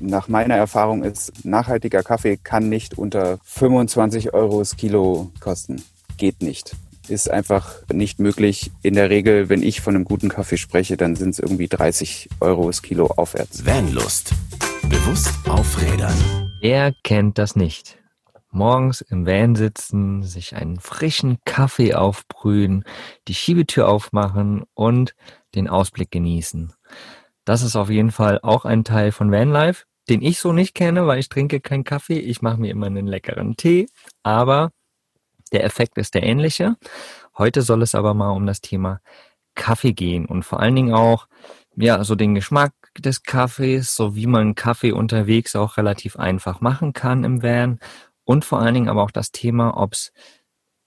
Nach meiner Erfahrung ist, nachhaltiger Kaffee kann nicht unter 25 Euro das Kilo kosten. Geht nicht. Ist einfach nicht möglich. In der Regel, wenn ich von einem guten Kaffee spreche, dann sind es irgendwie 30 Euro das Kilo aufwärts. Vanlust. Bewusst aufrädern. Wer kennt das nicht? Morgens im Van sitzen, sich einen frischen Kaffee aufbrühen, die Schiebetür aufmachen und den Ausblick genießen. Das ist auf jeden Fall auch ein Teil von Vanlife den ich so nicht kenne, weil ich trinke keinen Kaffee. Ich mache mir immer einen leckeren Tee, aber der Effekt ist der ähnliche. Heute soll es aber mal um das Thema Kaffee gehen und vor allen Dingen auch ja so den Geschmack des Kaffees, so wie man Kaffee unterwegs auch relativ einfach machen kann im Van und vor allen Dingen aber auch das Thema, ob es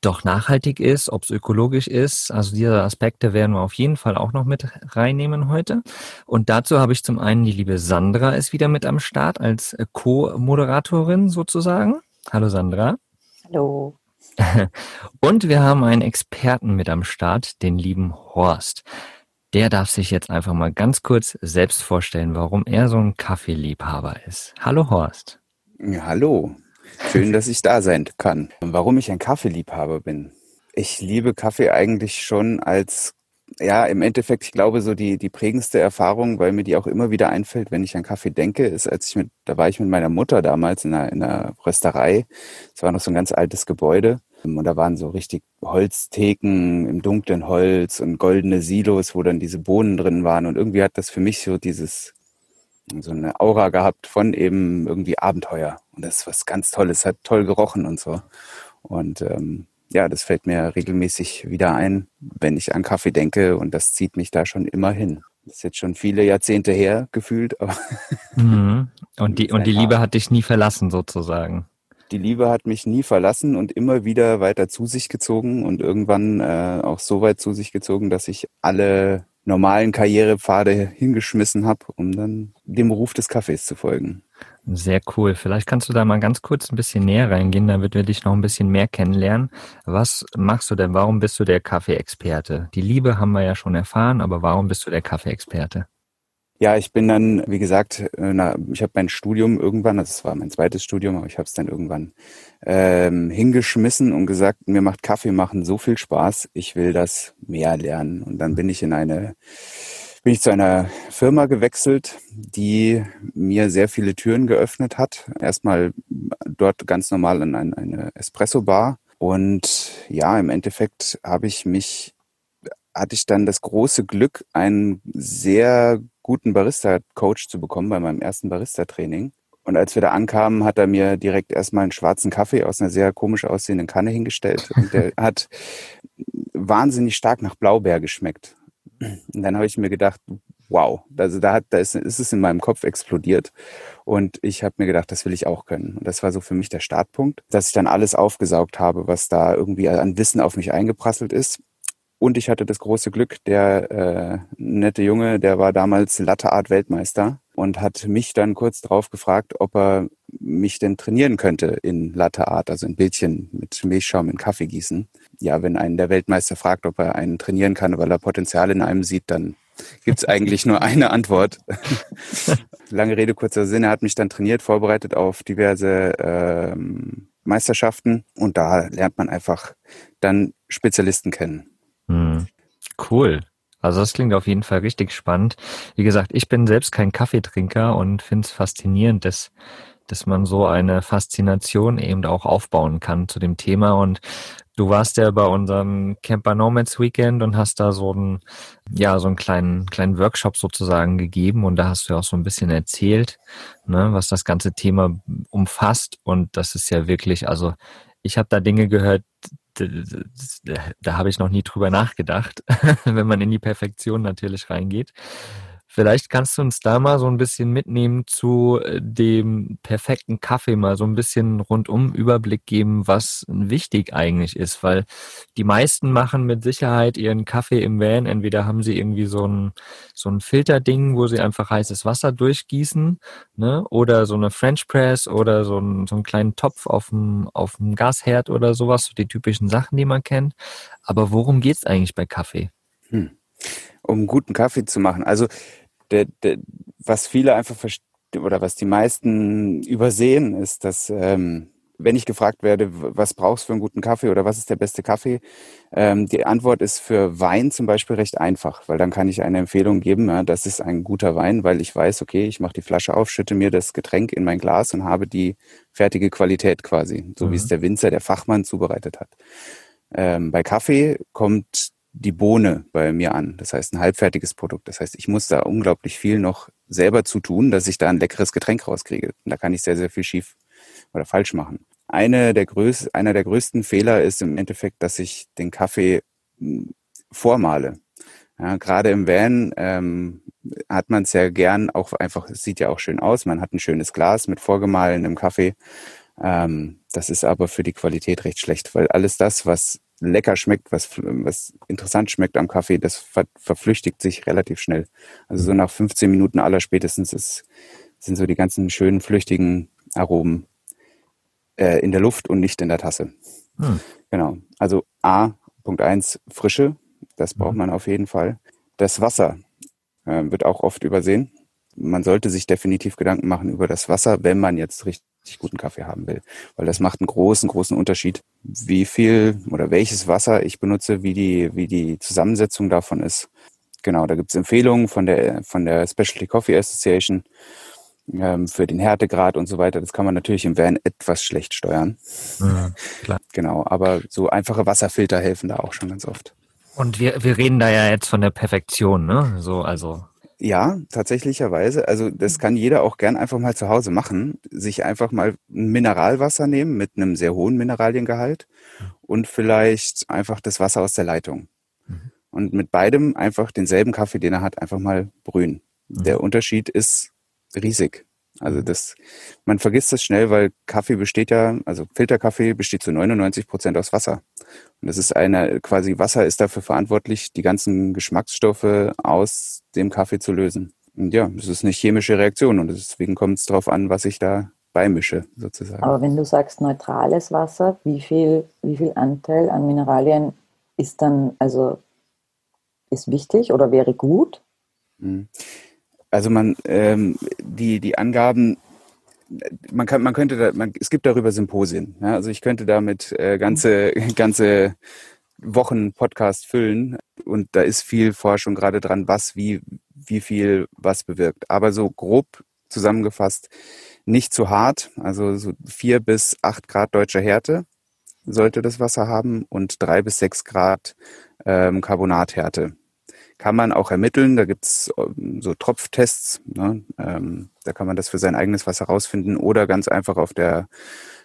doch nachhaltig ist, ob es ökologisch ist. Also diese Aspekte werden wir auf jeden Fall auch noch mit reinnehmen heute. Und dazu habe ich zum einen die liebe Sandra ist wieder mit am Start als äh, Co-Moderatorin sozusagen. Hallo Sandra. Hallo. Und wir haben einen Experten mit am Start, den lieben Horst. Der darf sich jetzt einfach mal ganz kurz selbst vorstellen, warum er so ein Kaffeeliebhaber ist. Hallo Horst. Ja, hallo. Schön, dass ich da sein kann. Warum ich ein Kaffeeliebhaber bin. Ich liebe Kaffee eigentlich schon als, ja, im Endeffekt, ich glaube, so die, die prägendste Erfahrung, weil mir die auch immer wieder einfällt, wenn ich an Kaffee denke, ist, als ich mit, da war ich mit meiner Mutter damals in einer, in einer Rösterei. Es war noch so ein ganz altes Gebäude. Und da waren so richtig Holztheken im dunklen Holz und goldene Silos, wo dann diese Bohnen drin waren. Und irgendwie hat das für mich so dieses so eine Aura gehabt von eben irgendwie Abenteuer. Und das ist was ganz Tolles, hat toll gerochen und so. Und ähm, ja, das fällt mir regelmäßig wieder ein, wenn ich an Kaffee denke und das zieht mich da schon immer hin. Das ist jetzt schon viele Jahrzehnte her gefühlt. Aber mhm. Und die, und die Liebe hat dich nie verlassen sozusagen. Die Liebe hat mich nie verlassen und immer wieder weiter zu sich gezogen und irgendwann äh, auch so weit zu sich gezogen, dass ich alle normalen Karrierepfade hingeschmissen habe, um dann dem Ruf des Kaffees zu folgen. Sehr cool. Vielleicht kannst du da mal ganz kurz ein bisschen näher reingehen, damit wir dich noch ein bisschen mehr kennenlernen. Was machst du denn? Warum bist du der Kaffeeexperte? Die Liebe haben wir ja schon erfahren, aber warum bist du der Kaffeeexperte? Ja, ich bin dann, wie gesagt, äh, ich habe mein Studium irgendwann, es war mein zweites Studium, aber ich habe es dann irgendwann ähm, hingeschmissen und gesagt, mir macht Kaffee machen so viel Spaß, ich will das mehr lernen. Und dann bin ich in eine, bin ich zu einer Firma gewechselt, die mir sehr viele Türen geöffnet hat. Erstmal dort ganz normal in eine, eine Espresso-Bar. Und ja, im Endeffekt habe ich mich hatte ich dann das große Glück, einen sehr guten Barista-Coach zu bekommen bei meinem ersten Barista-Training. Und als wir da ankamen, hat er mir direkt erstmal einen schwarzen Kaffee aus einer sehr komisch aussehenden Kanne hingestellt. Und der hat wahnsinnig stark nach Blaubeer geschmeckt. Und dann habe ich mir gedacht, wow, also da hat, da ist, ist es in meinem Kopf explodiert. Und ich habe mir gedacht, das will ich auch können. Und das war so für mich der Startpunkt, dass ich dann alles aufgesaugt habe, was da irgendwie an Wissen auf mich eingeprasselt ist. Und ich hatte das große Glück, der äh, nette Junge, der war damals Latte Art Weltmeister und hat mich dann kurz darauf gefragt, ob er mich denn trainieren könnte in Latte Art, also in Bildchen mit Milchschaum in Kaffee gießen. Ja, wenn einen der Weltmeister fragt, ob er einen trainieren kann, weil er Potenzial in einem sieht, dann gibt's eigentlich nur eine Antwort. Lange Rede, kurzer Sinn. Er hat mich dann trainiert, vorbereitet auf diverse ähm, Meisterschaften und da lernt man einfach dann Spezialisten kennen. Hm. Cool. Also das klingt auf jeden Fall richtig spannend. Wie gesagt, ich bin selbst kein Kaffeetrinker und finde es faszinierend, dass, dass man so eine Faszination eben auch aufbauen kann zu dem Thema. Und du warst ja bei unserem Camper Nomads Weekend und hast da so einen, ja, so einen kleinen, kleinen Workshop sozusagen gegeben und da hast du ja auch so ein bisschen erzählt, ne, was das ganze Thema umfasst. Und das ist ja wirklich, also ich habe da Dinge gehört, da, da habe ich noch nie drüber nachgedacht, wenn man in die Perfektion natürlich reingeht. Vielleicht kannst du uns da mal so ein bisschen mitnehmen zu äh, dem perfekten Kaffee, mal so ein bisschen rundum Überblick geben, was wichtig eigentlich ist, weil die meisten machen mit Sicherheit ihren Kaffee im Van. Entweder haben sie irgendwie so ein, so ein Filterding, wo sie einfach heißes Wasser durchgießen, ne, oder so eine French Press oder so, ein, so einen kleinen Topf auf dem, auf dem Gasherd oder sowas, so die typischen Sachen, die man kennt. Aber worum geht's eigentlich bei Kaffee? Hm um guten Kaffee zu machen. Also der, der, was viele einfach oder was die meisten übersehen, ist, dass ähm, wenn ich gefragt werde, was brauchst du für einen guten Kaffee oder was ist der beste Kaffee, ähm, die Antwort ist für Wein zum Beispiel recht einfach, weil dann kann ich eine Empfehlung geben, ja, das ist ein guter Wein, weil ich weiß, okay, ich mache die Flasche auf, schütte mir das Getränk in mein Glas und habe die fertige Qualität quasi, so mhm. wie es mhm. der Winzer, der Fachmann zubereitet hat. Ähm, bei Kaffee kommt die Bohne bei mir an. Das heißt, ein halbfertiges Produkt. Das heißt, ich muss da unglaublich viel noch selber zu tun, dass ich da ein leckeres Getränk rauskriege. Und da kann ich sehr, sehr viel schief oder falsch machen. Eine der größ einer der größten Fehler ist im Endeffekt, dass ich den Kaffee hm, vormale. Ja, gerade im Van ähm, hat man es ja gern auch einfach, es sieht ja auch schön aus, man hat ein schönes Glas mit vorgemahlenem Kaffee. Ähm, das ist aber für die Qualität recht schlecht, weil alles das, was lecker schmeckt, was, was interessant schmeckt am Kaffee, das ver verflüchtigt sich relativ schnell. Also so nach 15 Minuten aller spätestens ist, sind so die ganzen schönen, flüchtigen Aromen äh, in der Luft und nicht in der Tasse. Hm. Genau. Also A, Punkt eins Frische, das braucht hm. man auf jeden Fall. Das Wasser äh, wird auch oft übersehen. Man sollte sich definitiv Gedanken machen über das Wasser, wenn man jetzt richtig guten Kaffee haben will. Weil das macht einen großen, großen Unterschied, wie viel oder welches Wasser ich benutze, wie die, wie die Zusammensetzung davon ist. Genau, da gibt es Empfehlungen von der, von der Specialty Coffee Association ähm, für den Härtegrad und so weiter. Das kann man natürlich im Van etwas schlecht steuern. Ja, klar. Genau, aber so einfache Wasserfilter helfen da auch schon ganz oft. Und wir, wir reden da ja jetzt von der Perfektion, ne? So, also. Ja, tatsächlicherweise. Also das kann jeder auch gern einfach mal zu Hause machen. Sich einfach mal ein Mineralwasser nehmen mit einem sehr hohen Mineraliengehalt und vielleicht einfach das Wasser aus der Leitung. Mhm. Und mit beidem einfach denselben Kaffee, den er hat, einfach mal brühen. Mhm. Der Unterschied ist riesig. Also das, man vergisst das schnell, weil Kaffee besteht ja, also Filterkaffee besteht zu 99 Prozent aus Wasser. Und das ist eine, quasi Wasser ist dafür verantwortlich, die ganzen Geschmacksstoffe aus dem Kaffee zu lösen. Und ja, das ist eine chemische Reaktion und deswegen kommt es darauf an, was ich da beimische, sozusagen. Aber wenn du sagst neutrales Wasser, wie viel, wie viel Anteil an Mineralien ist dann, also ist wichtig oder wäre gut? Mhm. Also man, ähm, die, die Angaben, man kann, man könnte da, man, es gibt darüber Symposien. Ja? Also ich könnte damit äh, ganze, ganze Wochen Podcast füllen und da ist viel Forschung gerade dran, was wie, wie viel was bewirkt. Aber so grob zusammengefasst, nicht zu hart, also so vier bis acht Grad deutscher Härte sollte das Wasser haben und drei bis sechs Grad ähm, Carbonathärte kann man auch ermitteln. Da gibt's ähm, so Tropftests. Ne? Ähm, da kann man das für sein eigenes Wasser rausfinden oder ganz einfach auf der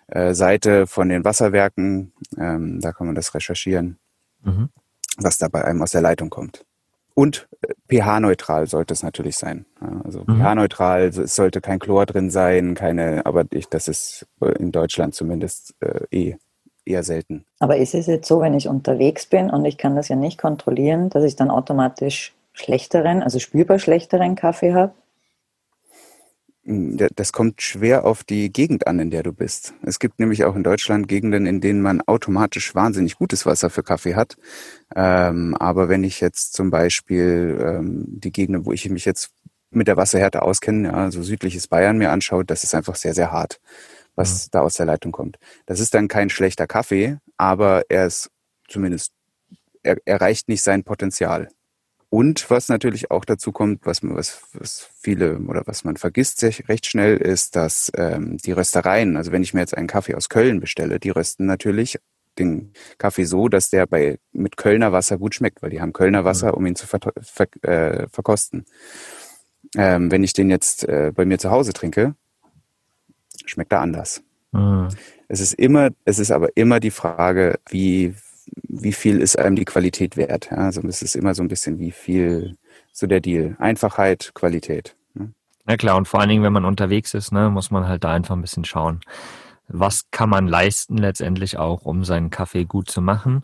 äh, Seite von den Wasserwerken. Ähm, da kann man das recherchieren, mhm. was da bei einem aus der Leitung kommt. Und äh, pH-neutral sollte es natürlich sein. Ja, also mhm. pH-neutral, es sollte kein Chlor drin sein, keine, aber ich, das ist in Deutschland zumindest äh, eh eher selten. Aber ist es jetzt so, wenn ich unterwegs bin und ich kann das ja nicht kontrollieren, dass ich dann automatisch schlechteren, also spürbar schlechteren Kaffee habe? Hm, das kommt schwer auf die Gegend an, in der du bist. Es gibt nämlich auch in Deutschland Gegenden, in denen man automatisch wahnsinnig gutes Wasser für Kaffee hat. Ähm, aber wenn ich jetzt zum Beispiel ähm, die Gegenden, wo ich mich jetzt mit der Wasserhärte auskenne, also südliches Bayern mir anschaue, das ist einfach sehr, sehr hart was mhm. da aus der Leitung kommt. Das ist dann kein schlechter Kaffee, aber er ist zumindest, er erreicht nicht sein Potenzial. Und was natürlich auch dazu kommt, was, was, was viele oder was man vergisst recht schnell, ist, dass ähm, die Röstereien, also wenn ich mir jetzt einen Kaffee aus Köln bestelle, die rösten natürlich den Kaffee so, dass der bei mit Kölner Wasser gut schmeckt, weil die haben Kölner. Wasser, um ihn zu ver ver äh, verkosten. Ähm, wenn ich den jetzt äh, bei mir zu Hause trinke, schmeckt er anders. Mhm. Es ist immer, es ist aber immer die Frage, wie, wie viel ist einem die Qualität wert? Ja, also es ist immer so ein bisschen, wie viel, so der Deal. Einfachheit, Qualität. Ne? Ja klar, und vor allen Dingen, wenn man unterwegs ist, ne, muss man halt da einfach ein bisschen schauen. Was kann man leisten letztendlich auch, um seinen Kaffee gut zu machen?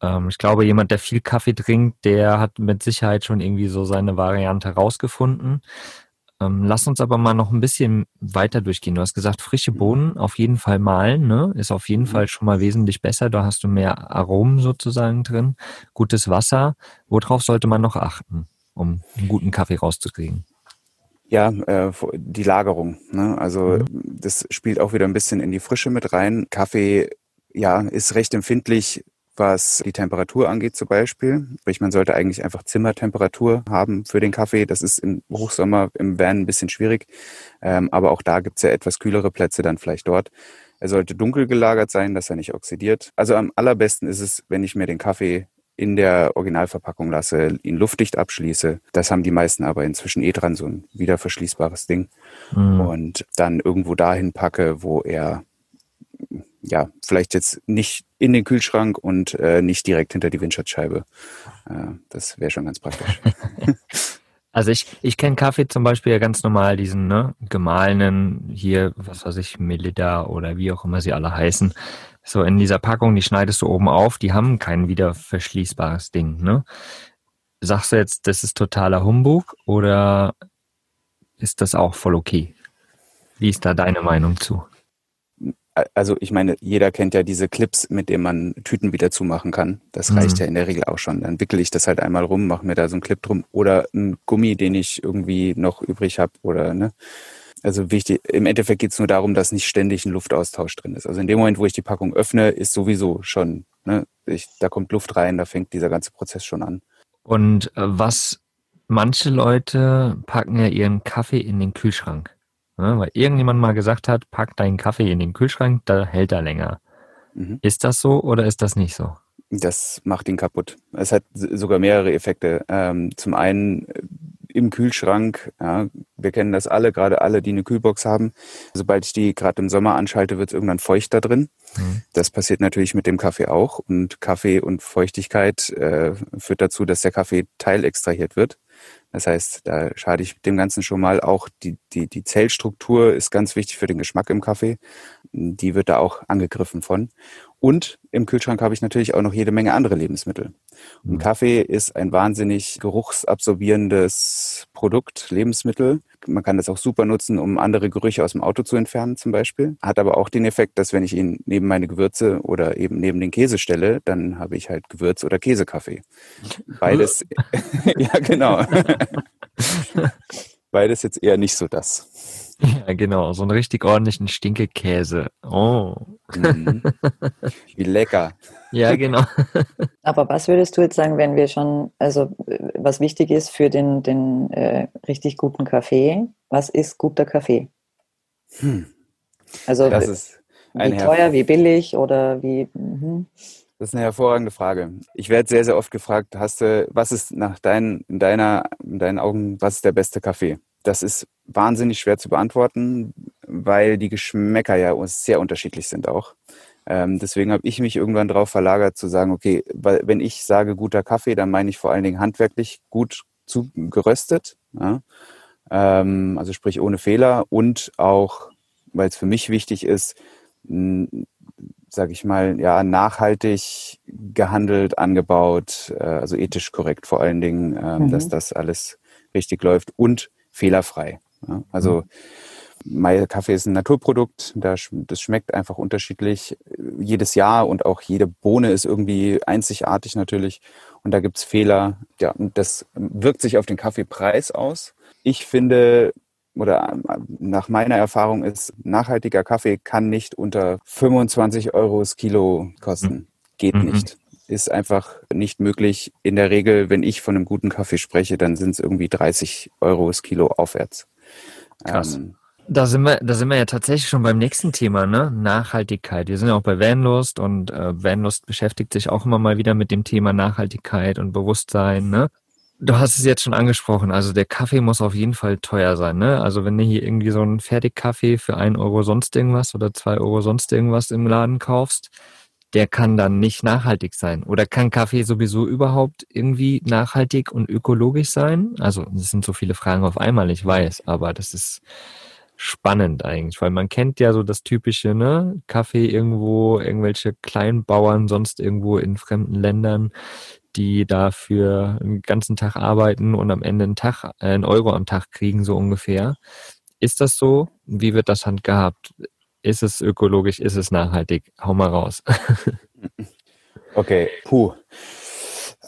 Ähm, ich glaube, jemand, der viel Kaffee trinkt, der hat mit Sicherheit schon irgendwie so seine Variante rausgefunden. Ähm, lass uns aber mal noch ein bisschen weiter durchgehen. Du hast gesagt, frische Bohnen auf jeden Fall malen, ne? Ist auf jeden mhm. Fall schon mal wesentlich besser. Da hast du mehr Aromen sozusagen drin. Gutes Wasser. Worauf sollte man noch achten, um einen guten Kaffee rauszukriegen? Ja, äh, die Lagerung. Ne? Also mhm. das spielt auch wieder ein bisschen in die Frische mit rein. Kaffee, ja, ist recht empfindlich, was die Temperatur angeht zum Beispiel. Sprich, man sollte eigentlich einfach Zimmertemperatur haben für den Kaffee. Das ist im Hochsommer im Van ein bisschen schwierig. Ähm, aber auch da gibt's ja etwas kühlere Plätze dann vielleicht dort. Er sollte dunkel gelagert sein, dass er nicht oxidiert. Also am allerbesten ist es, wenn ich mir den Kaffee in der Originalverpackung lasse, ihn luftdicht abschließe. Das haben die meisten aber inzwischen eh dran, so ein wiederverschließbares Ding. Mhm. Und dann irgendwo dahin packe, wo er ja vielleicht jetzt nicht in den Kühlschrank und äh, nicht direkt hinter die Windschutzscheibe. Äh, das wäre schon ganz praktisch. Also ich, ich kenne Kaffee zum Beispiel ja ganz normal, diesen ne, gemahlenen hier, was weiß ich, Melida oder wie auch immer sie alle heißen. So in dieser Packung, die schneidest du oben auf, die haben kein wieder verschließbares Ding. Ne? Sagst du jetzt, das ist totaler Humbug oder ist das auch voll okay? Wie ist da deine Meinung zu? Also ich meine, jeder kennt ja diese Clips, mit denen man Tüten wieder zumachen kann. Das mhm. reicht ja in der Regel auch schon. Dann wickel ich das halt einmal rum, mache mir da so einen Clip drum oder einen Gummi, den ich irgendwie noch übrig habe oder ne. Also wichtig, im Endeffekt geht es nur darum, dass nicht ständig ein Luftaustausch drin ist. Also in dem Moment, wo ich die Packung öffne, ist sowieso schon, ne, ich, da kommt Luft rein, da fängt dieser ganze Prozess schon an. Und äh, was manche Leute packen ja ihren Kaffee in den Kühlschrank. Ne? Weil irgendjemand mal gesagt hat, pack deinen Kaffee in den Kühlschrank, da hält er länger. Mhm. Ist das so oder ist das nicht so? Das macht ihn kaputt. Es hat sogar mehrere Effekte. Ähm, zum einen äh, im Kühlschrank, ja, wir kennen das alle, gerade alle, die eine Kühlbox haben. Sobald ich die gerade im Sommer anschalte, wird es irgendwann feucht da drin. Mhm. Das passiert natürlich mit dem Kaffee auch. Und Kaffee und Feuchtigkeit äh, führt dazu, dass der Kaffee teilextrahiert wird. Das heißt, da schade ich dem Ganzen schon mal. Auch die, die, die Zellstruktur ist ganz wichtig für den Geschmack im Kaffee. Die wird da auch angegriffen von. Und im Kühlschrank habe ich natürlich auch noch jede Menge andere Lebensmittel. Und mhm. Kaffee ist ein wahnsinnig geruchsabsorbierendes Produkt, Lebensmittel. Man kann das auch super nutzen, um andere Gerüche aus dem Auto zu entfernen zum Beispiel. Hat aber auch den Effekt, dass wenn ich ihn neben meine Gewürze oder eben neben den Käse stelle, dann habe ich halt Gewürz- oder Käsekaffee. Beides, ja genau. Beides jetzt eher nicht so das. Ja, genau, so einen richtig ordentlichen Stinkekäse. Oh. Mhm. Wie lecker. Ja, genau. Aber was würdest du jetzt sagen, wenn wir schon, also was wichtig ist für den, den äh, richtig guten Kaffee, was ist guter Kaffee? Hm. Also das ist wie teuer, wie billig oder wie? Mh. Das ist eine hervorragende Frage. Ich werde sehr, sehr oft gefragt, hast du, was ist nach deinen, in deiner, in deinen Augen, was ist der beste Kaffee? Das ist wahnsinnig schwer zu beantworten, weil die Geschmäcker ja sehr unterschiedlich sind auch. Ähm, deswegen habe ich mich irgendwann darauf verlagert zu sagen, okay, weil wenn ich sage guter Kaffee, dann meine ich vor allen Dingen handwerklich gut zu, geröstet. Ja? Ähm, also sprich ohne Fehler und auch, weil es für mich wichtig ist, sage ich mal, ja, nachhaltig gehandelt, angebaut, äh, also ethisch korrekt vor allen Dingen, ähm, mhm. dass das alles richtig läuft und fehlerfrei. Ja? Also mhm. Mai Kaffee ist ein Naturprodukt, das schmeckt einfach unterschiedlich jedes Jahr und auch jede Bohne ist irgendwie einzigartig natürlich und da gibt's Fehler. Ja, und das wirkt sich auf den Kaffeepreis aus. Ich finde, oder äh, nach meiner Erfahrung ist, nachhaltiger Kaffee kann nicht unter 25 Euro das Kilo kosten. Geht mhm. nicht. Ist einfach nicht möglich. In der Regel, wenn ich von einem guten Kaffee spreche, dann sind es irgendwie 30 Euro das Kilo aufwärts. Krass. Ähm, da sind wir, da sind wir ja tatsächlich schon beim nächsten Thema, ne? Nachhaltigkeit. Wir sind ja auch bei Vanlust und äh, Vanlust beschäftigt sich auch immer mal wieder mit dem Thema Nachhaltigkeit und Bewusstsein, ne? Du hast es jetzt schon angesprochen, also der Kaffee muss auf jeden Fall teuer sein, ne? Also wenn du hier irgendwie so einen Fertigkaffee für ein Euro sonst irgendwas oder zwei Euro sonst irgendwas im Laden kaufst, der kann dann nicht nachhaltig sein. Oder kann Kaffee sowieso überhaupt irgendwie nachhaltig und ökologisch sein? Also das sind so viele Fragen auf einmal, ich weiß, aber das ist spannend eigentlich, weil man kennt ja so das typische, ne? Kaffee irgendwo, irgendwelche Kleinbauern sonst irgendwo in fremden Ländern, die dafür einen ganzen Tag arbeiten und am Ende einen Tag, äh, einen Euro am Tag kriegen, so ungefähr. Ist das so? Wie wird das handgehabt? Ist es ökologisch? Ist es nachhaltig? Hau mal raus. okay, puh.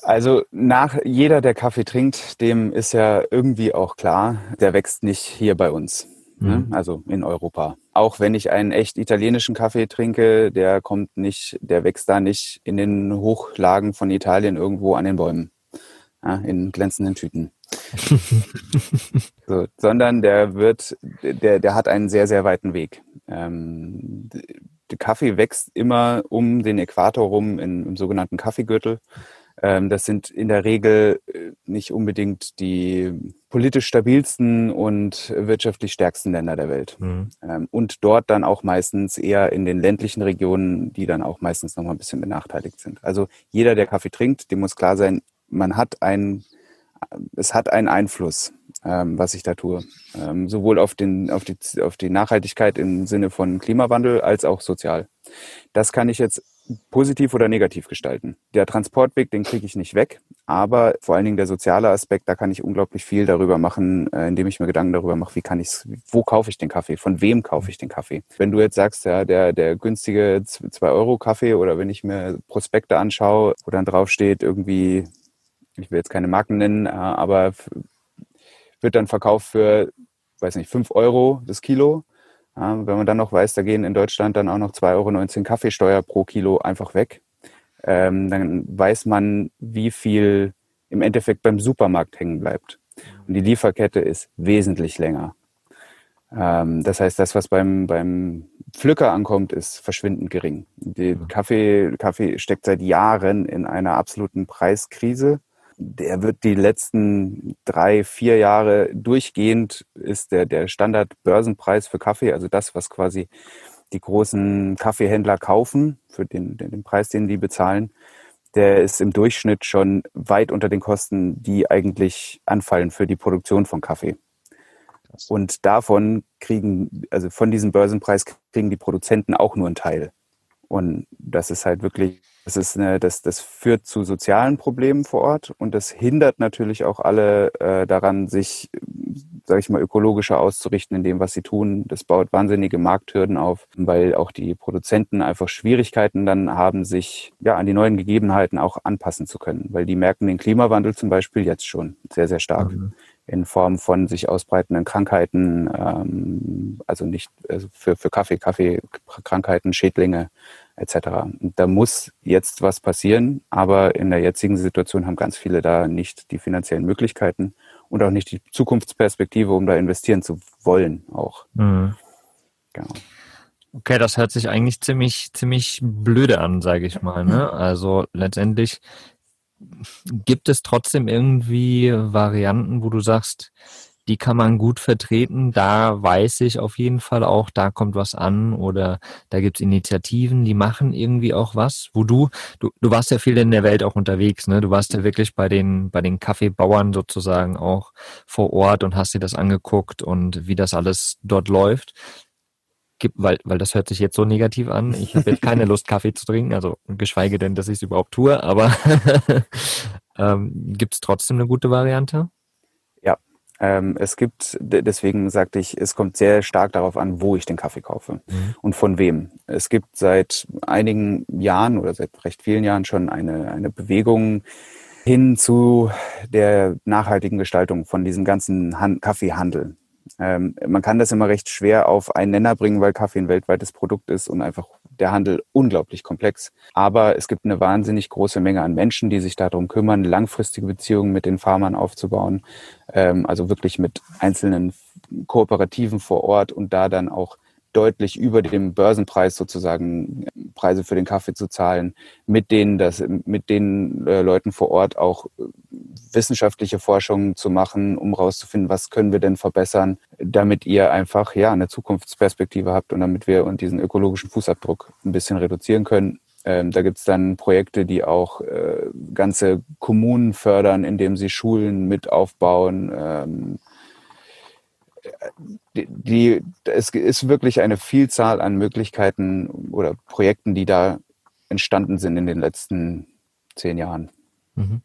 Also nach jeder, der Kaffee trinkt, dem ist ja irgendwie auch klar, der wächst nicht hier bei uns. Ne? Mhm. Also in Europa. Auch wenn ich einen echt italienischen Kaffee trinke, der kommt nicht, der wächst da nicht in den Hochlagen von Italien irgendwo an den Bäumen. Ja, in glänzenden Tüten. so, sondern der wird, der, der hat einen sehr, sehr weiten Weg. Ähm, der Kaffee wächst immer um den Äquator rum in, im sogenannten Kaffeegürtel. Ähm, das sind in der Regel äh, nicht unbedingt die politisch stabilsten und wirtschaftlich stärksten Länder der Welt. Mhm. Ähm, und dort dann auch meistens eher in den ländlichen Regionen, die dann auch meistens noch mal ein bisschen benachteiligt sind. Also jeder, der Kaffee trinkt, dem muss klar sein, man hat einen, es hat einen Einfluss, ähm, was ich da tue. sowohl auf, den, auf, die, auf die Nachhaltigkeit im Sinne von Klimawandel als auch sozial. Das kann ich jetzt positiv oder negativ gestalten. Der Transportweg, den kriege ich nicht weg, aber vor allen Dingen der soziale Aspekt, da kann ich unglaublich viel darüber machen, äh, indem ich mir Gedanken darüber mache, wie kann ich wo kaufe ich den Kaffee, von wem kaufe ich den Kaffee. Wenn du jetzt sagst, ja, der, der günstige 2-Euro-Kaffee oder wenn ich mir Prospekte anschaue, wo dann draufsteht, irgendwie, ich will jetzt keine Marken nennen, äh, aber wird dann verkauft für, weiß nicht, 5 Euro das Kilo, wenn man dann noch weiß, da gehen in Deutschland dann auch noch 2,19 Euro Kaffeesteuer pro Kilo einfach weg, ähm, dann weiß man, wie viel im Endeffekt beim Supermarkt hängen bleibt. Und die Lieferkette ist wesentlich länger. Ähm, das heißt, das, was beim, beim Pflücker ankommt, ist verschwindend gering. Die Kaffee, Kaffee steckt seit Jahren in einer absoluten Preiskrise der wird die letzten drei, vier Jahre durchgehend ist der, der Standard-Börsenpreis für Kaffee, also das, was quasi die großen Kaffeehändler kaufen, für den, den, den Preis, den die bezahlen, der ist im Durchschnitt schon weit unter den Kosten, die eigentlich anfallen für die Produktion von Kaffee. Und davon kriegen, also von diesem Börsenpreis kriegen die Produzenten auch nur einen Teil. Und das ist halt wirklich das, ist eine, das, das führt zu sozialen Problemen vor Ort und das hindert natürlich auch alle äh, daran, sich, sage ich mal, ökologischer auszurichten in dem, was sie tun. Das baut wahnsinnige Markthürden auf, weil auch die Produzenten einfach Schwierigkeiten dann haben, sich ja an die neuen Gegebenheiten auch anpassen zu können, weil die merken den Klimawandel zum Beispiel jetzt schon sehr, sehr stark. Mhm in Form von sich ausbreitenden Krankheiten, ähm, also nicht also für, für Kaffee, Kaffeekrankheiten, Schädlinge, etc. Da muss jetzt was passieren, aber in der jetzigen Situation haben ganz viele da nicht die finanziellen Möglichkeiten und auch nicht die Zukunftsperspektive, um da investieren zu wollen auch. Mhm. Genau. Okay, das hört sich eigentlich ziemlich, ziemlich blöde an, sage ich mal. Ne? Also letztendlich gibt es trotzdem irgendwie Varianten, wo du sagst, die kann man gut vertreten. Da weiß ich auf jeden Fall auch, da kommt was an oder da gibt's Initiativen, die machen irgendwie auch was, wo du, du, du warst ja viel in der Welt auch unterwegs, ne? Du warst ja wirklich bei den, bei den Kaffeebauern sozusagen auch vor Ort und hast dir das angeguckt und wie das alles dort läuft. Gibt, weil, weil das hört sich jetzt so negativ an. Ich habe jetzt keine Lust, Kaffee zu trinken, also geschweige denn, dass ich es überhaupt tue, aber ähm, gibt es trotzdem eine gute Variante? Ähm, es gibt, deswegen sagte ich, es kommt sehr stark darauf an, wo ich den Kaffee kaufe mhm. und von wem. Es gibt seit einigen Jahren oder seit recht vielen Jahren schon eine, eine Bewegung hin zu der nachhaltigen Gestaltung von diesem ganzen Han Kaffeehandel. Ähm, man kann das immer recht schwer auf einen Nenner bringen, weil Kaffee ein weltweites Produkt ist und einfach der Handel unglaublich komplex. Aber es gibt eine wahnsinnig große Menge an Menschen, die sich darum kümmern, langfristige Beziehungen mit den Farmern aufzubauen. Ähm, also wirklich mit einzelnen Kooperativen vor Ort und da dann auch deutlich über dem Börsenpreis sozusagen Preise für den Kaffee zu zahlen, mit denen das, mit den äh, Leuten vor Ort auch äh, wissenschaftliche Forschungen zu machen, um rauszufinden, was können wir denn verbessern, damit ihr einfach ja eine Zukunftsperspektive habt und damit wir und diesen ökologischen Fußabdruck ein bisschen reduzieren können. Ähm, da gibt's dann Projekte, die auch äh, ganze Kommunen fördern, indem sie Schulen mit aufbauen. Ähm, die, die, es ist wirklich eine Vielzahl an Möglichkeiten oder Projekten, die da entstanden sind in den letzten zehn Jahren. Mhm.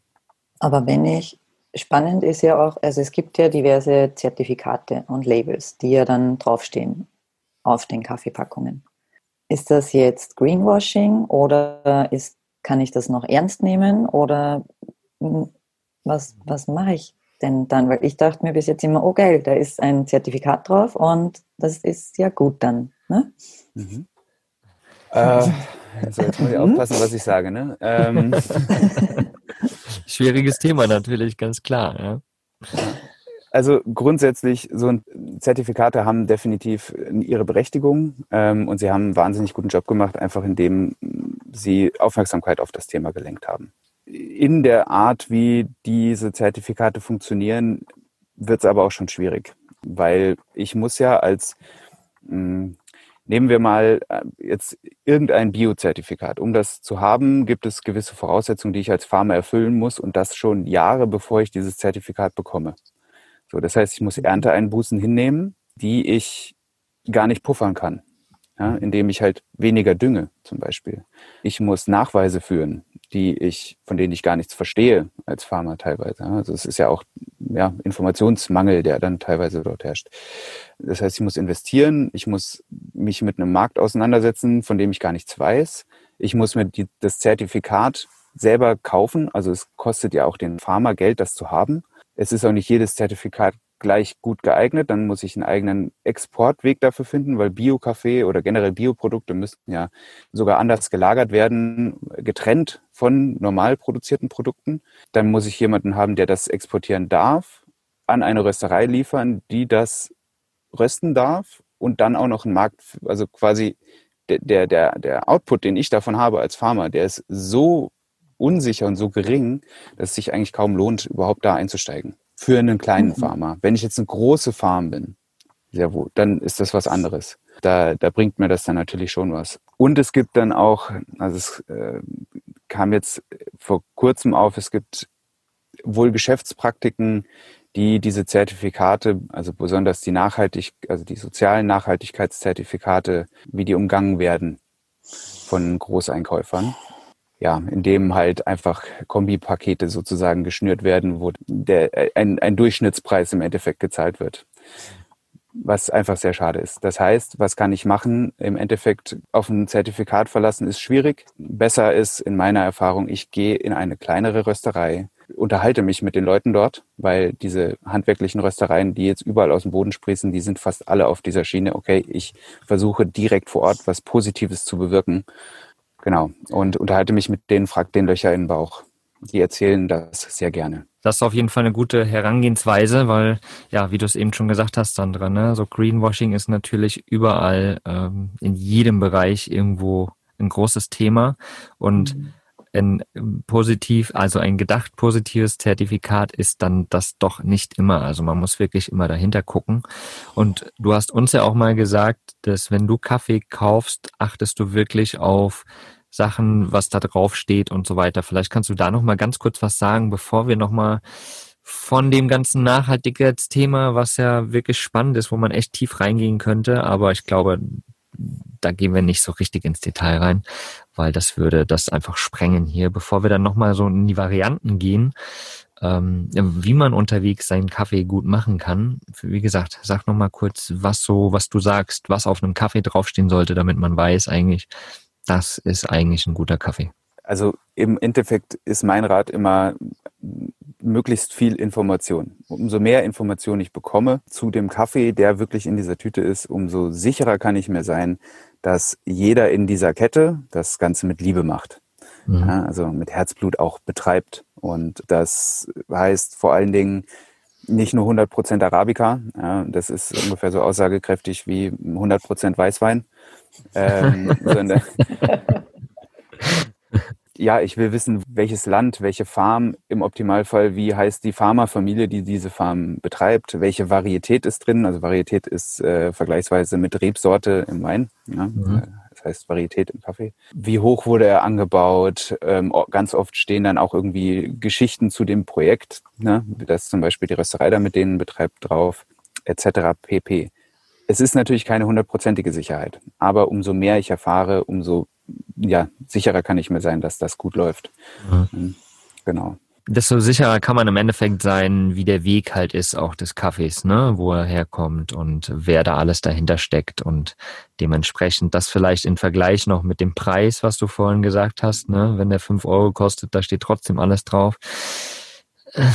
Aber wenn ich, spannend ist ja auch, also es gibt ja diverse Zertifikate und Labels, die ja dann draufstehen auf den Kaffeepackungen. Ist das jetzt Greenwashing oder ist, kann ich das noch ernst nehmen oder hm, was, was mache ich denn dann? Weil ich dachte mir bis jetzt immer, oh geil, da ist ein Zertifikat drauf und das ist ja gut dann. Ne? Mhm. Äh, so, jetzt muss ich aufpassen, was ich sage. Ne? Ähm. Schwieriges Thema natürlich, ganz klar. Ja. Also grundsätzlich, so ein Zertifikate haben definitiv ihre Berechtigung ähm, und sie haben einen wahnsinnig guten Job gemacht, einfach indem sie Aufmerksamkeit auf das Thema gelenkt haben. In der Art, wie diese Zertifikate funktionieren, wird es aber auch schon schwierig, weil ich muss ja als mh, hm, Nehmen wir mal äh, jetzt irgendein Biozertifikat. Um das zu haben, gibt es gewisse Voraussetzungen, die ich als Farmer erfüllen muss und das schon Jahre bevor ich dieses Zertifikat bekomme. So, das heißt, ich muss Ernteeinbußen hinnehmen, die ich gar nicht puffern kann, ja, indem ich halt weniger dünge zum Beispiel. Ich muss Nachweise führen, die ich, von denen ich gar nichts verstehe als Farmer teilweise. Also es ist ja auch ja, Informationsmangel, der dann teilweise dort herrscht. Das heißt, ich muss investieren, ich muss mich mit einem Markt auseinandersetzen, von dem ich gar nichts weiß. Ich muss mir die, das Zertifikat selber kaufen. Also es kostet ja auch den Farmer Geld, das zu haben. Es ist auch nicht jedes Zertifikat gleich gut geeignet. Dann muss ich einen eigenen Exportweg dafür finden, weil Bio-Kaffee oder generell Bioprodukte müssen ja sogar anders gelagert werden, getrennt von normal produzierten Produkten. Dann muss ich jemanden haben, der das exportieren darf, an eine Rösterei liefern, die das rösten darf und dann auch noch einen Markt, also quasi der, der, der Output, den ich davon habe als Farmer, der ist so unsicher und so gering, dass es sich eigentlich kaum lohnt, überhaupt da einzusteigen für einen kleinen mhm. Farmer. Wenn ich jetzt eine große Farm bin, sehr wohl, dann ist das was anderes. Da, da bringt mir das dann natürlich schon was. Und es gibt dann auch, also es äh, kam jetzt vor kurzem auf, es gibt wohl Geschäftspraktiken, die diese Zertifikate, also besonders die Nachhaltig, also die sozialen Nachhaltigkeitszertifikate, wie die umgangen werden von Großeinkäufern ja, in dem halt einfach Kombipakete sozusagen geschnürt werden, wo der, ein, ein Durchschnittspreis im Endeffekt gezahlt wird. Was einfach sehr schade ist. Das heißt, was kann ich machen? Im Endeffekt auf ein Zertifikat verlassen ist schwierig. Besser ist in meiner Erfahrung, ich gehe in eine kleinere Rösterei, unterhalte mich mit den Leuten dort, weil diese handwerklichen Röstereien, die jetzt überall aus dem Boden sprießen, die sind fast alle auf dieser Schiene. Okay, ich versuche direkt vor Ort was Positives zu bewirken Genau. Und unterhalte mich mit denen, frag den Löcher in den Bauch. Die erzählen das sehr gerne. Das ist auf jeden Fall eine gute Herangehensweise, weil, ja, wie du es eben schon gesagt hast, Sandra, ne, so Greenwashing ist natürlich überall ähm, in jedem Bereich irgendwo ein großes Thema. Und mhm ein positiv, also ein gedacht positives Zertifikat ist dann das doch nicht immer. Also man muss wirklich immer dahinter gucken. Und du hast uns ja auch mal gesagt, dass wenn du Kaffee kaufst, achtest du wirklich auf Sachen, was da drauf steht und so weiter. Vielleicht kannst du da noch mal ganz kurz was sagen, bevor wir noch mal von dem ganzen Nachhaltigkeitsthema, was ja wirklich spannend ist, wo man echt tief reingehen könnte. Aber ich glaube, da gehen wir nicht so richtig ins Detail rein, weil das würde das einfach sprengen hier. Bevor wir dann nochmal so in die Varianten gehen, ähm, wie man unterwegs seinen Kaffee gut machen kann. Wie gesagt, sag nochmal kurz, was so, was du sagst, was auf einem Kaffee draufstehen sollte, damit man weiß eigentlich, das ist eigentlich ein guter Kaffee. Also im Endeffekt ist mein Rat immer möglichst viel Information. Umso mehr Information ich bekomme zu dem Kaffee, der wirklich in dieser Tüte ist, umso sicherer kann ich mir sein, dass jeder in dieser Kette das Ganze mit Liebe macht. Mhm. Ja, also mit Herzblut auch betreibt. Und das heißt vor allen Dingen nicht nur 100% Arabica. Ja, das ist ungefähr so aussagekräftig wie 100% Weißwein. Ähm, sondern ja, ich will wissen, welches Land, welche Farm, im Optimalfall, wie heißt die Pharmafamilie, die diese Farm betreibt, welche Varietät ist drin. Also Varietät ist äh, vergleichsweise mit Rebsorte im Wein. Ja? Mhm. Äh, das heißt Varietät im Kaffee. Wie hoch wurde er angebaut? Ähm, ganz oft stehen dann auch irgendwie Geschichten zu dem Projekt, ne? das zum Beispiel die Rösterei da mit denen betreibt drauf, etc. pp. Es ist natürlich keine hundertprozentige Sicherheit, aber umso mehr ich erfahre, umso ja, sicherer kann ich mir sein, dass das gut läuft. Mhm. Genau. desto sicherer kann man im Endeffekt sein, wie der Weg halt ist, auch des Kaffees, ne, wo er herkommt und wer da alles dahinter steckt und dementsprechend das vielleicht in Vergleich noch mit dem Preis, was du vorhin gesagt hast, ne, wenn der fünf Euro kostet, da steht trotzdem alles drauf. Äh,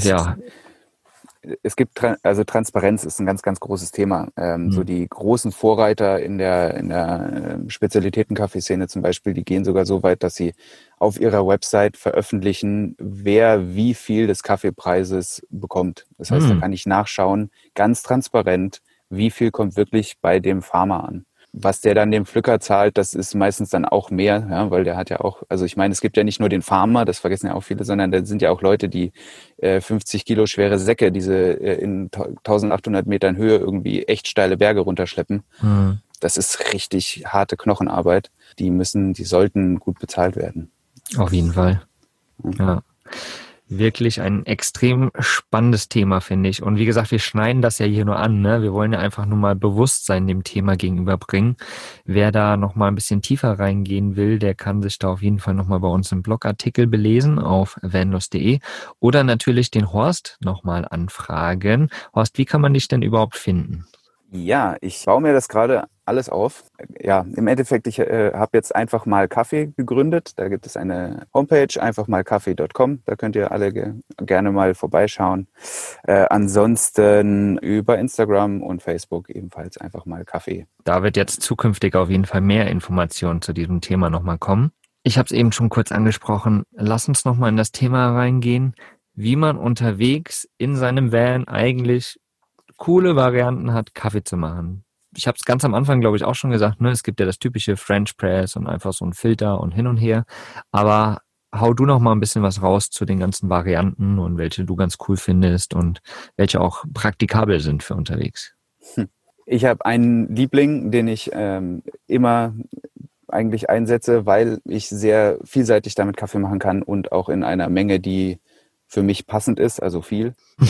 ja es gibt, also Transparenz ist ein ganz, ganz großes Thema. Ähm, mhm. So die großen Vorreiter in der, in der ähm, Spezialitäten-Kaffeeszene zum Beispiel, die gehen sogar so weit, dass sie auf ihrer Website veröffentlichen, wer wie viel des Kaffeepreises bekommt. Das heißt, mhm. da kann ich nachschauen, ganz transparent, wie viel kommt wirklich bei dem Farmer an was der dann dem Pflücker zahlt, das ist meistens dann auch mehr, ja, weil der hat ja auch, also ich meine, es gibt ja nicht nur den Farmer, das vergessen ja auch viele, sondern da sind ja auch Leute, die äh, 50 Kilo schwere Säcke, diese äh, in 1800 Metern Höhe irgendwie echt steile Berge runterschleppen. Mhm. Das ist richtig harte Knochenarbeit. Die müssen, die sollten gut bezahlt werden. Auf jeden Fall. Ja wirklich ein extrem spannendes Thema, finde ich. Und wie gesagt, wir schneiden das ja hier nur an. Ne? Wir wollen ja einfach nur mal Bewusstsein dem Thema gegenüberbringen. Wer da noch mal ein bisschen tiefer reingehen will, der kann sich da auf jeden Fall noch mal bei uns im Blogartikel belesen auf vanlos.de oder natürlich den Horst noch mal anfragen. Horst, wie kann man dich denn überhaupt finden? Ja, ich baue mir das gerade alles auf. Ja, im Endeffekt, ich äh, habe jetzt einfach mal Kaffee gegründet. Da gibt es eine Homepage, einfach mal kaffee.com. Da könnt ihr alle ge gerne mal vorbeischauen. Äh, ansonsten über Instagram und Facebook ebenfalls einfach mal Kaffee. Da wird jetzt zukünftig auf jeden Fall mehr Informationen zu diesem Thema nochmal kommen. Ich habe es eben schon kurz angesprochen. Lass uns nochmal in das Thema reingehen, wie man unterwegs in seinem Van eigentlich coole Varianten hat, Kaffee zu machen. Ich habe es ganz am Anfang, glaube ich, auch schon gesagt, ne, es gibt ja das typische French Press und einfach so ein Filter und hin und her. Aber hau du noch mal ein bisschen was raus zu den ganzen Varianten und welche du ganz cool findest und welche auch praktikabel sind für unterwegs. Hm. Ich habe einen Liebling, den ich ähm, immer eigentlich einsetze, weil ich sehr vielseitig damit Kaffee machen kann und auch in einer Menge, die für mich passend ist, also viel.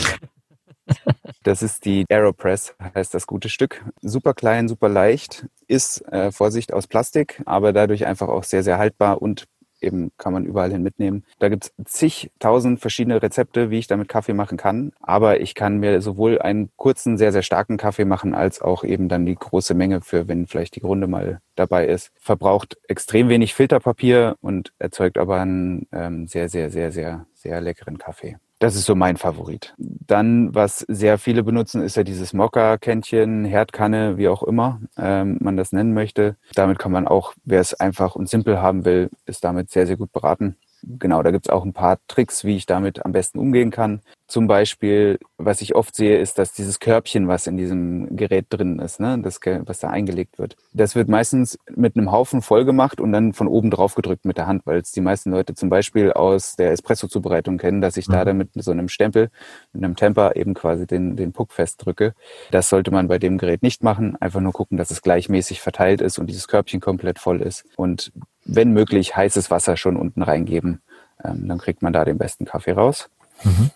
Das ist die Aeropress, heißt das gute Stück. Super klein, super leicht, ist äh, Vorsicht aus Plastik, aber dadurch einfach auch sehr, sehr haltbar und eben kann man überall hin mitnehmen. Da gibt es zigtausend verschiedene Rezepte, wie ich damit Kaffee machen kann. Aber ich kann mir sowohl einen kurzen, sehr, sehr starken Kaffee machen, als auch eben dann die große Menge für, wenn vielleicht die Runde mal dabei ist. Verbraucht extrem wenig Filterpapier und erzeugt aber einen ähm, sehr, sehr, sehr, sehr, sehr leckeren Kaffee. Das ist so mein Favorit. Dann, was sehr viele benutzen, ist ja dieses Mokka-Kännchen, Herdkanne, wie auch immer ähm, man das nennen möchte. Damit kann man auch, wer es einfach und simpel haben will, ist damit sehr, sehr gut beraten genau, da gibt es auch ein paar Tricks, wie ich damit am besten umgehen kann. Zum Beispiel, was ich oft sehe, ist, dass dieses Körbchen, was in diesem Gerät drin ist, ne, das, was da eingelegt wird, das wird meistens mit einem Haufen voll gemacht und dann von oben drauf gedrückt mit der Hand, weil es die meisten Leute zum Beispiel aus der Espresso-Zubereitung kennen, dass ich mhm. da dann mit so einem Stempel, mit einem Temper eben quasi den, den Puck festdrücke. Das sollte man bei dem Gerät nicht machen. Einfach nur gucken, dass es gleichmäßig verteilt ist und dieses Körbchen komplett voll ist. Und wenn möglich, heißes Wasser schon unten reingeben. Ähm, dann kriegt man da den besten Kaffee raus. Mhm.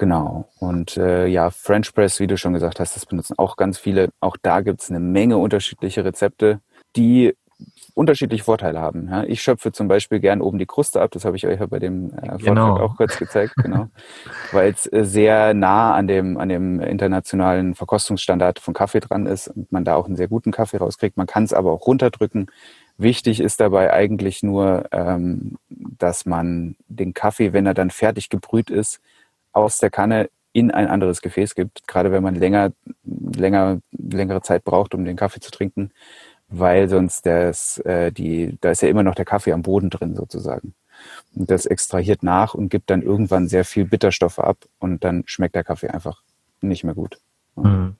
Genau. Und äh, ja, French Press, wie du schon gesagt hast, das benutzen auch ganz viele. Auch da gibt es eine Menge unterschiedliche Rezepte, die unterschiedliche Vorteile haben. Ja, ich schöpfe zum Beispiel gern oben die Kruste ab, das habe ich euch ja bei dem äh, Vortrag genau. auch kurz gezeigt, genau. Weil es äh, sehr nah an dem, an dem internationalen Verkostungsstandard von Kaffee dran ist und man da auch einen sehr guten Kaffee rauskriegt. Man kann es aber auch runterdrücken Wichtig ist dabei eigentlich nur, ähm, dass man den Kaffee, wenn er dann fertig gebrüht ist, aus der Kanne in ein anderes Gefäß gibt, gerade wenn man länger, länger, längere Zeit braucht, um den Kaffee zu trinken, weil sonst das, äh, die, da ist ja immer noch der Kaffee am Boden drin sozusagen. Und das extrahiert nach und gibt dann irgendwann sehr viel Bitterstoffe ab und dann schmeckt der Kaffee einfach nicht mehr gut. Mhm.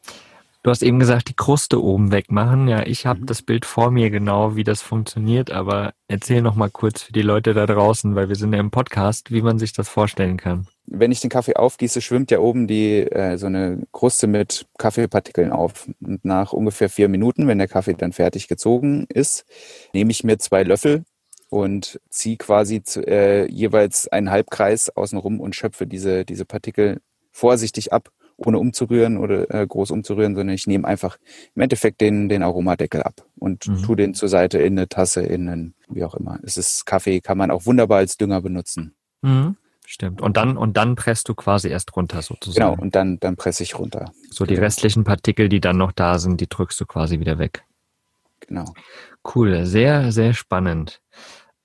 Du hast eben gesagt, die Kruste oben wegmachen. Ja, ich habe mhm. das Bild vor mir genau, wie das funktioniert, aber erzähl noch mal kurz für die Leute da draußen, weil wir sind ja im Podcast, wie man sich das vorstellen kann. Wenn ich den Kaffee aufgieße, schwimmt ja oben die äh, so eine Kruste mit Kaffeepartikeln auf. Und nach ungefähr vier Minuten, wenn der Kaffee dann fertig gezogen ist, nehme ich mir zwei Löffel und ziehe quasi zu, äh, jeweils einen Halbkreis außenrum und schöpfe diese, diese Partikel vorsichtig ab ohne umzurühren oder äh, groß umzurühren, sondern ich nehme einfach im Endeffekt den, den Aromadeckel ab und mhm. tue den zur Seite in eine Tasse, in einen, wie auch immer. Es ist Kaffee, kann man auch wunderbar als Dünger benutzen. Mhm. Stimmt. Und dann, und dann presst du quasi erst runter sozusagen. Genau, und dann, dann presse ich runter. So die restlichen Partikel, die dann noch da sind, die drückst du quasi wieder weg. Genau. Cool, sehr, sehr spannend.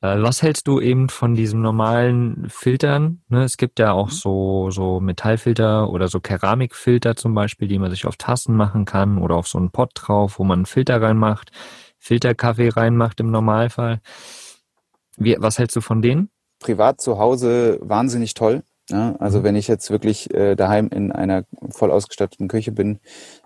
Äh, was hältst du eben von diesen normalen Filtern? Ne, es gibt ja auch mhm. so, so Metallfilter oder so Keramikfilter zum Beispiel, die man sich auf Tassen machen kann oder auf so einen Pott drauf, wo man einen Filter reinmacht, Filterkaffee reinmacht im Normalfall. Wie, was hältst du von denen? Privat zu Hause wahnsinnig toll. Ja, also mhm. wenn ich jetzt wirklich äh, daheim in einer voll ausgestatteten Küche bin,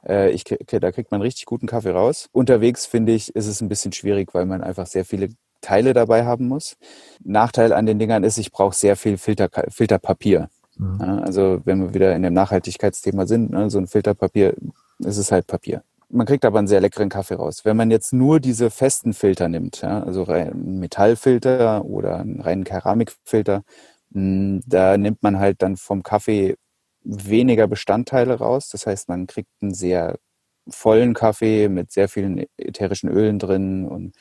äh, ich, da kriegt man richtig guten Kaffee raus. Unterwegs finde ich, ist es ein bisschen schwierig, weil man einfach sehr viele Teile dabei haben muss. Nachteil an den Dingern ist, ich brauche sehr viel Filter, Filterpapier. Mhm. Also wenn wir wieder in dem Nachhaltigkeitsthema sind, ne, so ein Filterpapier, ist es halt Papier. Man kriegt aber einen sehr leckeren Kaffee raus. Wenn man jetzt nur diese festen Filter nimmt, ja, also einen Metallfilter oder einen reinen Keramikfilter, hm, da nimmt man halt dann vom Kaffee weniger Bestandteile raus. Das heißt, man kriegt einen sehr vollen Kaffee mit sehr vielen ätherischen Ölen drin und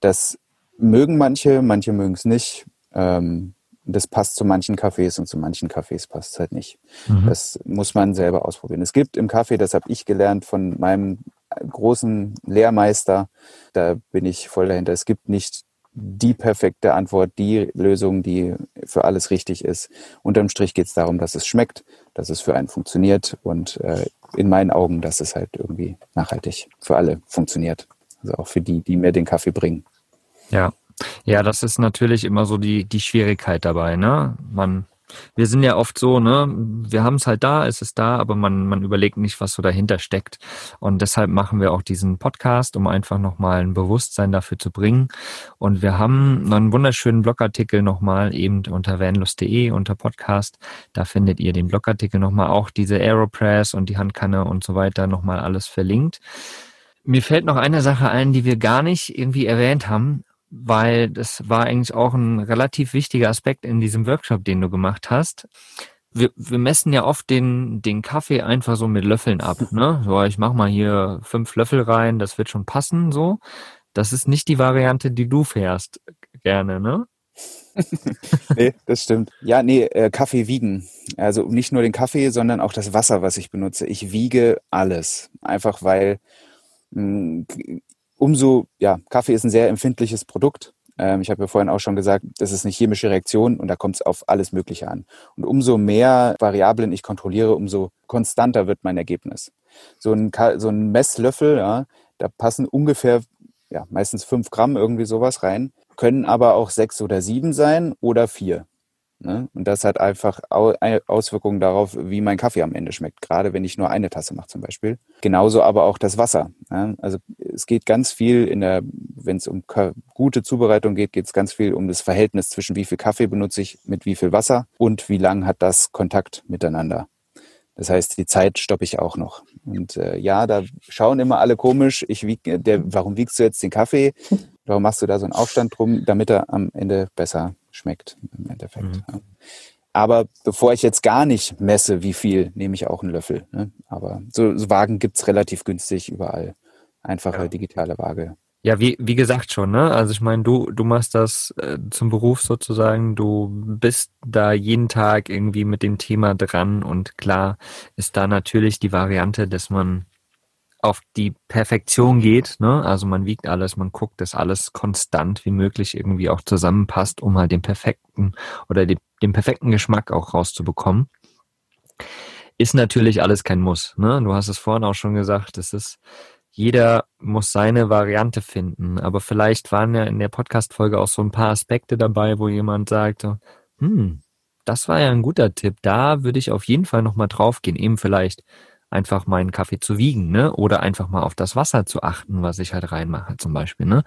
das mögen manche, manche mögen es nicht. Ähm, das passt zu manchen Kaffees und zu manchen Kaffees passt es halt nicht. Mhm. Das muss man selber ausprobieren. Es gibt im Kaffee, das habe ich gelernt von meinem großen Lehrmeister, da bin ich voll dahinter. Es gibt nicht die perfekte Antwort, die Lösung, die für alles richtig ist. Unterm Strich geht es darum, dass es schmeckt, dass es für einen funktioniert und äh, in meinen Augen, dass es halt irgendwie nachhaltig für alle funktioniert. Also auch für die, die mir den Kaffee bringen. Ja. Ja, das ist natürlich immer so die, die Schwierigkeit dabei, ne? Man, wir sind ja oft so, ne, wir haben es halt da, es ist da, aber man, man überlegt nicht, was so dahinter steckt. Und deshalb machen wir auch diesen Podcast, um einfach nochmal ein Bewusstsein dafür zu bringen. Und wir haben einen wunderschönen Blogartikel nochmal eben unter vanlust.de unter Podcast. Da findet ihr den Blogartikel nochmal auch diese Aeropress und die Handkanne und so weiter nochmal alles verlinkt. Mir fällt noch eine Sache ein, die wir gar nicht irgendwie erwähnt haben weil das war eigentlich auch ein relativ wichtiger Aspekt in diesem Workshop, den du gemacht hast. Wir, wir messen ja oft den, den Kaffee einfach so mit Löffeln ab. Ne? So, ich mach mal hier fünf Löffel rein, das wird schon passen. So, das ist nicht die Variante, die du fährst gerne, ne? nee, das stimmt. Ja, nee, äh, Kaffee wiegen. Also nicht nur den Kaffee, sondern auch das Wasser, was ich benutze. Ich wiege alles. Einfach weil mh, hm, umso, ja, Kaffee ist ein sehr empfindliches Produkt. Ähm, ich habe ja vorhin auch schon gesagt, das ist eine chemische Reaktion und da kommt es auf alles Mögliche an. Und umso mehr Variablen ich kontrolliere, umso konstanter wird mein Ergebnis. So ein, so ein Messlöffel, ja, da passen ungefähr, ja, meistens fünf Gramm irgendwie sowas rein, können aber auch sechs oder sieben sein oder vier. Ne? Und das hat einfach Auswirkungen darauf, wie mein Kaffee am Ende schmeckt, gerade wenn ich nur eine Tasse mache zum Beispiel. Genauso aber auch das Wasser. Ja? Also es geht ganz viel in der, wenn es um gute Zubereitung geht, geht es ganz viel um das Verhältnis zwischen wie viel Kaffee benutze ich mit wie viel Wasser und wie lang hat das Kontakt miteinander. Das heißt, die Zeit stoppe ich auch noch. Und äh, ja, da schauen immer alle komisch. Ich wieg, der, warum wiegst du jetzt den Kaffee? Warum machst du da so einen Aufstand drum, damit er am Ende besser schmeckt im Endeffekt. Mhm. Aber bevor ich jetzt gar nicht messe, wie viel, nehme ich auch einen Löffel. Ne? Aber so, so Wagen es relativ günstig überall. Einfache ja. digitale Waage. Ja, wie, wie gesagt schon, ne? Also ich meine, du, du machst das äh, zum Beruf sozusagen, du bist da jeden Tag irgendwie mit dem Thema dran und klar ist da natürlich die Variante, dass man auf die Perfektion geht. Ne? Also man wiegt alles, man guckt, dass alles konstant wie möglich irgendwie auch zusammenpasst, um halt den perfekten oder den, den perfekten Geschmack auch rauszubekommen. Ist natürlich alles kein Muss. Ne? Du hast es vorhin auch schon gesagt, es ist jeder muss seine Variante finden. Aber vielleicht waren ja in der Podcast-Folge auch so ein paar Aspekte dabei, wo jemand sagte, hm, das war ja ein guter Tipp. Da würde ich auf jeden Fall nochmal drauf gehen. Eben vielleicht einfach meinen Kaffee zu wiegen, ne? Oder einfach mal auf das Wasser zu achten, was ich halt reinmache, zum Beispiel, ne?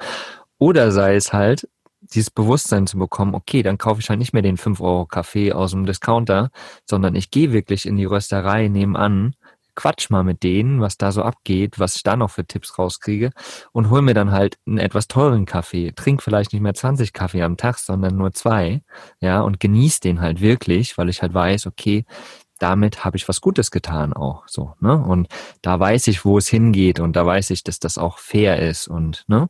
Oder sei es halt, dieses Bewusstsein zu bekommen, okay, dann kaufe ich halt nicht mehr den 5 Euro Kaffee aus dem Discounter, sondern ich gehe wirklich in die Rösterei nebenan, quatsch mal mit denen, was da so abgeht, was ich da noch für Tipps rauskriege und hol mir dann halt einen etwas teuren Kaffee. Trink vielleicht nicht mehr 20 Kaffee am Tag, sondern nur zwei, ja, und genieß den halt wirklich, weil ich halt weiß, okay, damit habe ich was Gutes getan auch so, ne? Und da weiß ich, wo es hingeht und da weiß ich, dass das auch fair ist und ne?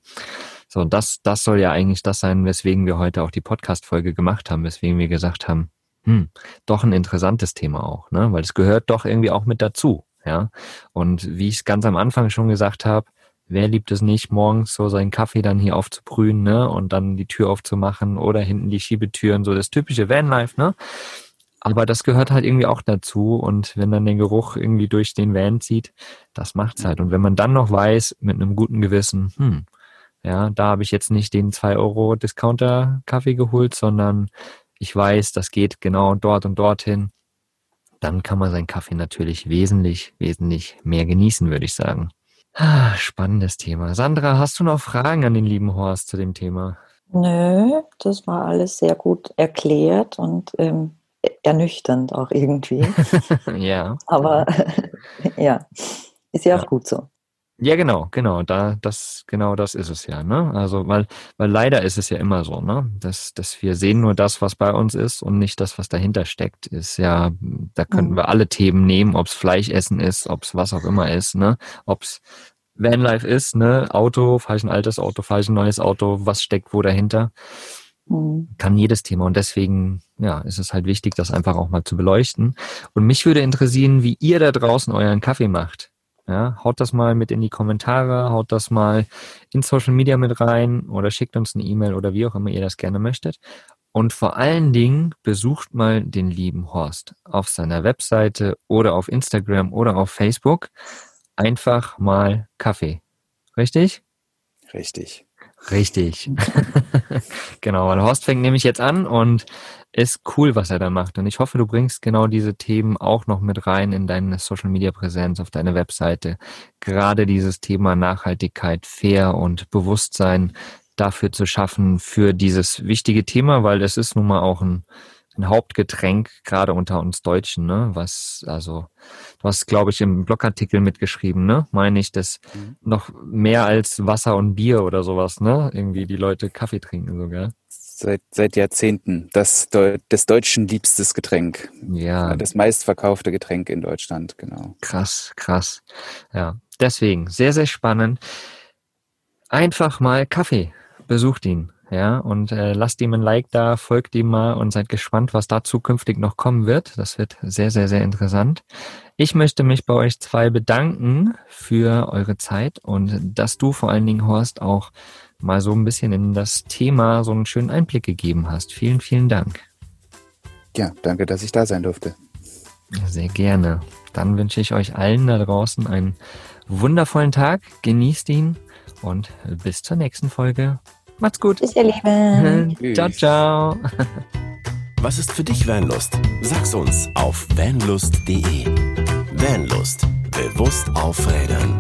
So, das, das soll ja eigentlich das sein, weswegen wir heute auch die Podcast-Folge gemacht haben, weswegen wir gesagt haben, hm, doch ein interessantes Thema auch, ne? Weil es gehört doch irgendwie auch mit dazu, ja. Und wie ich es ganz am Anfang schon gesagt habe, wer liebt es nicht, morgens so seinen Kaffee dann hier aufzubrühen, ne? Und dann die Tür aufzumachen oder hinten die Schiebetüren, so das typische Vanlife, ne? Aber das gehört halt irgendwie auch dazu. Und wenn dann der Geruch irgendwie durch den Van zieht, das macht's halt. Und wenn man dann noch weiß, mit einem guten Gewissen, hm, ja, da habe ich jetzt nicht den 2 Euro Discounter Kaffee geholt, sondern ich weiß, das geht genau dort und dorthin, dann kann man seinen Kaffee natürlich wesentlich, wesentlich mehr genießen, würde ich sagen. Ah, spannendes Thema. Sandra, hast du noch Fragen an den lieben Horst zu dem Thema? Nö, das war alles sehr gut erklärt und ähm, ernüchternd auch irgendwie. ja. Aber ja, ist ja, ja, auch gut so. Ja, genau, genau, da, das, genau das ist es ja, ne? Also, weil, weil leider ist es ja immer so, ne? Dass, dass wir sehen nur das, was bei uns ist und nicht das, was dahinter steckt, ist ja, da könnten mhm. wir alle Themen nehmen, ob es Fleischessen ist, ob es was auch immer ist, ne? Ob es Vanlife ist, ne? Auto, fahre ich ein altes Auto, fahre ich ein neues Auto, was steckt wo dahinter? Mhm. Kann jedes Thema und deswegen, ja, ist es halt wichtig, das einfach auch mal zu beleuchten. Und mich würde interessieren, wie ihr da draußen euren Kaffee macht. Ja, haut das mal mit in die Kommentare, haut das mal in Social Media mit rein oder schickt uns eine E-Mail oder wie auch immer ihr das gerne möchtet. Und vor allen Dingen besucht mal den lieben Horst auf seiner Webseite oder auf Instagram oder auf Facebook. Einfach mal Kaffee. Richtig? Richtig. Richtig. genau, weil Horst fängt nämlich jetzt an und ist cool, was er da macht. Und ich hoffe, du bringst genau diese Themen auch noch mit rein in deine Social Media Präsenz auf deine Webseite. Gerade dieses Thema Nachhaltigkeit, Fair und Bewusstsein dafür zu schaffen, für dieses wichtige Thema, weil es ist nun mal auch ein, ein Hauptgetränk, gerade unter uns Deutschen, ne? Was, also, du hast, glaube ich, im Blogartikel mitgeschrieben, ne? Meine ich, dass mhm. noch mehr als Wasser und Bier oder sowas, ne? Irgendwie die Leute Kaffee trinken sogar seit, seit Jahrzehnten das des Deutschen liebstes Getränk. Ja. Das meistverkaufte Getränk in Deutschland, genau. Krass, krass. Ja, deswegen sehr, sehr spannend. Einfach mal Kaffee. Besucht ihn. Ja, und äh, lasst ihm ein Like da, folgt ihm mal und seid gespannt, was da zukünftig noch kommen wird. Das wird sehr, sehr, sehr interessant. Ich möchte mich bei euch zwei bedanken für eure Zeit und dass du vor allen Dingen, Horst, auch mal so ein bisschen in das Thema so einen schönen Einblick gegeben hast. Vielen, vielen Dank. Ja, danke, dass ich da sein durfte. Sehr gerne. Dann wünsche ich euch allen da draußen einen wundervollen Tag. Genießt ihn und bis zur nächsten Folge. Macht's gut. Bis ihr Lieben. ciao, ciao. Was ist für dich Vanlust? Sag's uns auf vanlust.de. Vanlust. Bewusst aufrädern.